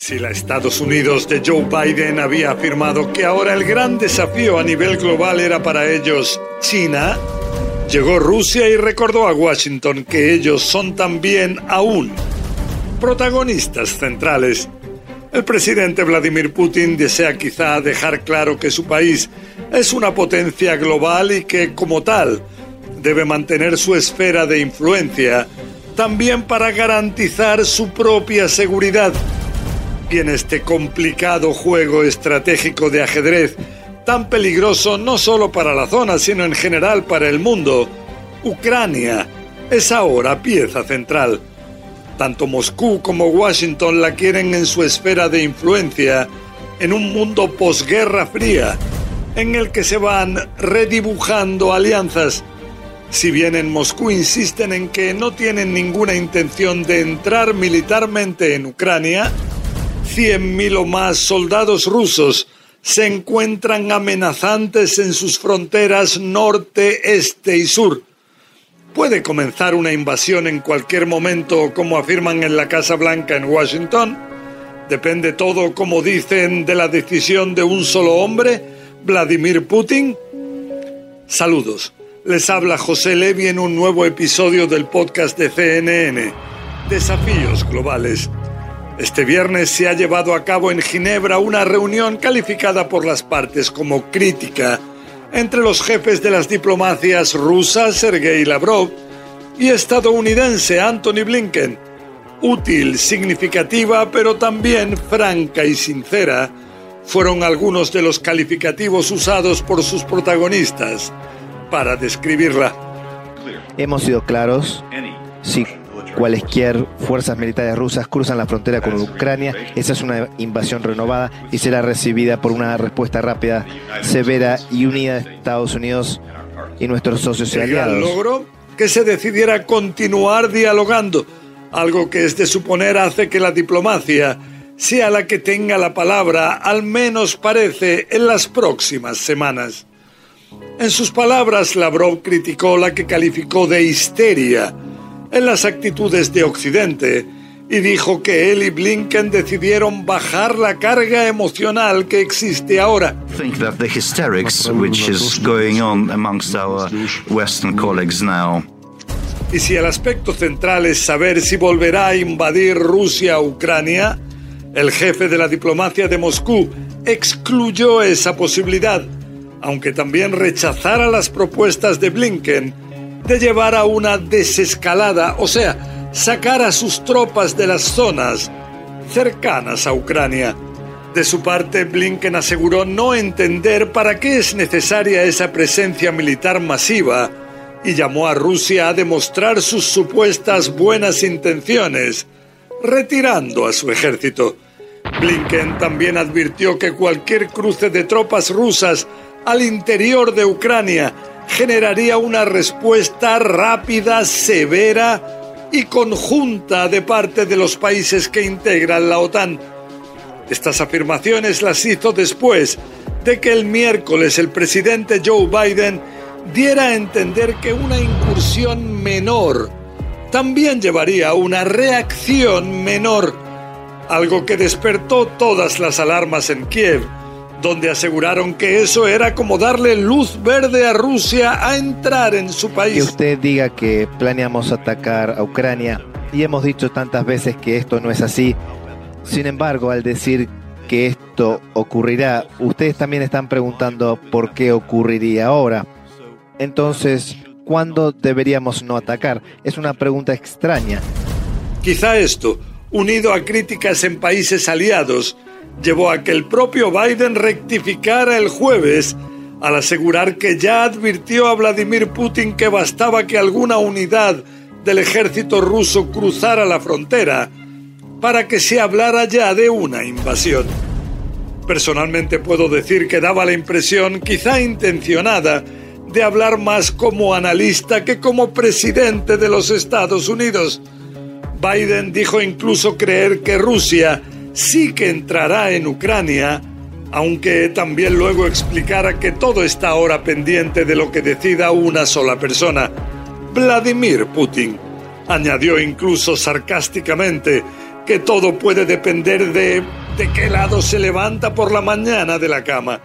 Si la Estados Unidos de Joe Biden había afirmado que ahora el gran desafío a nivel global era para ellos China, llegó Rusia y recordó a Washington que ellos son también aún protagonistas centrales. El presidente Vladimir Putin desea quizá dejar claro que su país es una potencia global y que, como tal, debe mantener su esfera de influencia, también para garantizar su propia seguridad. Y en este complicado juego estratégico de ajedrez, tan peligroso no solo para la zona, sino en general para el mundo, Ucrania es ahora pieza central. Tanto Moscú como Washington la quieren en su esfera de influencia en un mundo posguerra fría, en el que se van redibujando alianzas. Si bien en Moscú insisten en que no tienen ninguna intención de entrar militarmente en Ucrania, 100.000 o más soldados rusos se encuentran amenazantes en sus fronteras norte, este y sur. Puede comenzar una invasión en cualquier momento, como afirman en la Casa Blanca en Washington. Depende todo, como dicen, de la decisión de un solo hombre, Vladimir Putin. Saludos. Les habla José Levi en un nuevo episodio del podcast de CNN, Desafíos Globales. Este viernes se ha llevado a cabo en Ginebra una reunión calificada por las partes como crítica entre los jefes de las diplomacias rusa Sergei Lavrov y estadounidense Anthony Blinken. Útil, significativa, pero también franca y sincera, fueron algunos de los calificativos usados por sus protagonistas para describirla. Hemos sido claros. Sí, cualesquier fuerzas militares rusas cruzan la frontera con Ucrania, esa es una invasión renovada y será recibida por una respuesta rápida, severa y unida de Estados Unidos y nuestros socios y aliados. logró que se decidiera continuar dialogando, algo que es de suponer hace que la diplomacia sea la que tenga la palabra, al menos parece, en las próximas semanas. En sus palabras, Lavrov criticó la que calificó de histeria en las actitudes de Occidente y dijo que él y Blinken decidieron bajar la carga emocional que existe ahora. think that the hysterics which is going on amongst our Western colleagues now. Y si el aspecto central es saber si volverá a invadir Rusia a Ucrania, el jefe de la diplomacia de Moscú excluyó esa posibilidad, aunque también rechazara las propuestas de Blinken de llevar a una desescalada, o sea, sacar a sus tropas de las zonas cercanas a Ucrania. De su parte, Blinken aseguró no entender para qué es necesaria esa presencia militar masiva y llamó a Rusia a demostrar sus supuestas buenas intenciones, retirando a su ejército. Blinken también advirtió que cualquier cruce de tropas rusas al interior de Ucrania generaría una respuesta rápida, severa y conjunta de parte de los países que integran la OTAN. Estas afirmaciones las hizo después de que el miércoles el presidente Joe Biden diera a entender que una incursión menor también llevaría a una reacción menor, algo que despertó todas las alarmas en Kiev donde aseguraron que eso era como darle luz verde a Rusia a entrar en su país. Que usted diga que planeamos atacar a Ucrania y hemos dicho tantas veces que esto no es así. Sin embargo, al decir que esto ocurrirá, ustedes también están preguntando por qué ocurriría ahora. Entonces, ¿cuándo deberíamos no atacar? Es una pregunta extraña. Quizá esto, unido a críticas en países aliados, llevó a que el propio Biden rectificara el jueves al asegurar que ya advirtió a Vladimir Putin que bastaba que alguna unidad del ejército ruso cruzara la frontera para que se hablara ya de una invasión. Personalmente puedo decir que daba la impresión, quizá intencionada, de hablar más como analista que como presidente de los Estados Unidos. Biden dijo incluso creer que Rusia sí que entrará en Ucrania, aunque también luego explicara que todo está ahora pendiente de lo que decida una sola persona, Vladimir Putin. Añadió incluso sarcásticamente que todo puede depender de de qué lado se levanta por la mañana de la cama.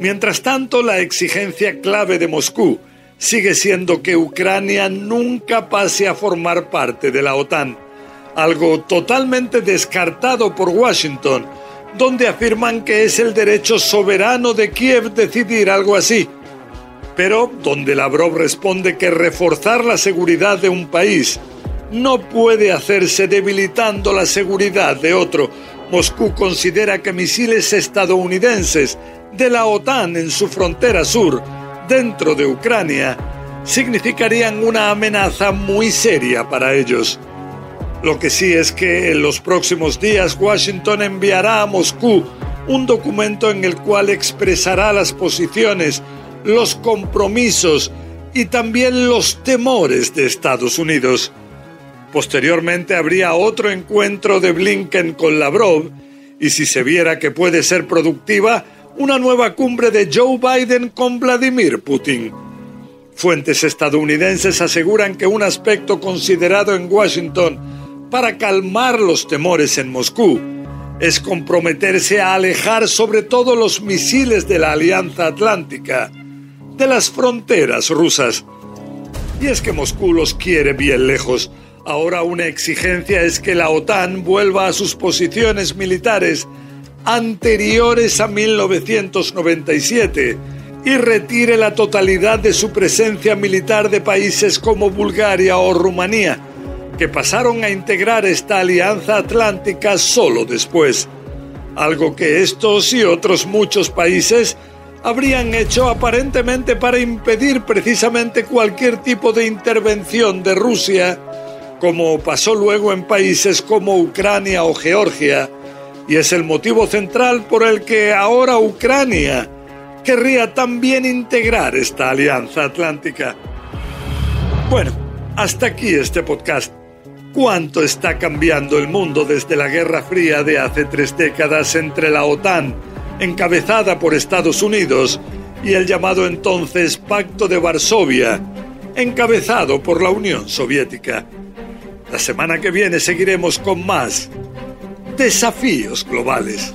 Mientras tanto, la exigencia clave de Moscú sigue siendo que Ucrania nunca pase a formar parte de la OTAN, algo totalmente descartado por Washington, donde afirman que es el derecho soberano de Kiev decidir algo así, pero donde Lavrov responde que reforzar la seguridad de un país no puede hacerse debilitando la seguridad de otro. Moscú considera que misiles estadounidenses de la OTAN en su frontera sur, dentro de Ucrania, significarían una amenaza muy seria para ellos. Lo que sí es que en los próximos días Washington enviará a Moscú un documento en el cual expresará las posiciones, los compromisos y también los temores de Estados Unidos. Posteriormente habría otro encuentro de Blinken con Lavrov y si se viera que puede ser productiva, una nueva cumbre de Joe Biden con Vladimir Putin. Fuentes estadounidenses aseguran que un aspecto considerado en Washington para calmar los temores en Moscú es comprometerse a alejar sobre todo los misiles de la Alianza Atlántica de las fronteras rusas. Y es que Moscú los quiere bien lejos, Ahora una exigencia es que la OTAN vuelva a sus posiciones militares anteriores a 1997 y retire la totalidad de su presencia militar de países como Bulgaria o Rumanía, pasaron a integrar esta alianza atlántica solo después, algo que estos y otros muchos países habrían hecho aparentemente para impedir precisamente cualquier tipo de intervención de Rusia como pasó luego en países como Ucrania o Georgia, y es el motivo central por el que ahora Ucrania querría también integrar esta alianza atlántica. Bueno, hasta aquí este podcast. ¿Cuánto está cambiando el mundo desde la Guerra Fría de hace tres décadas entre la OTAN, encabezada por Estados Unidos, y el llamado entonces Pacto de Varsovia, encabezado por la Unión Soviética? La semana que viene seguiremos con más desafíos globales.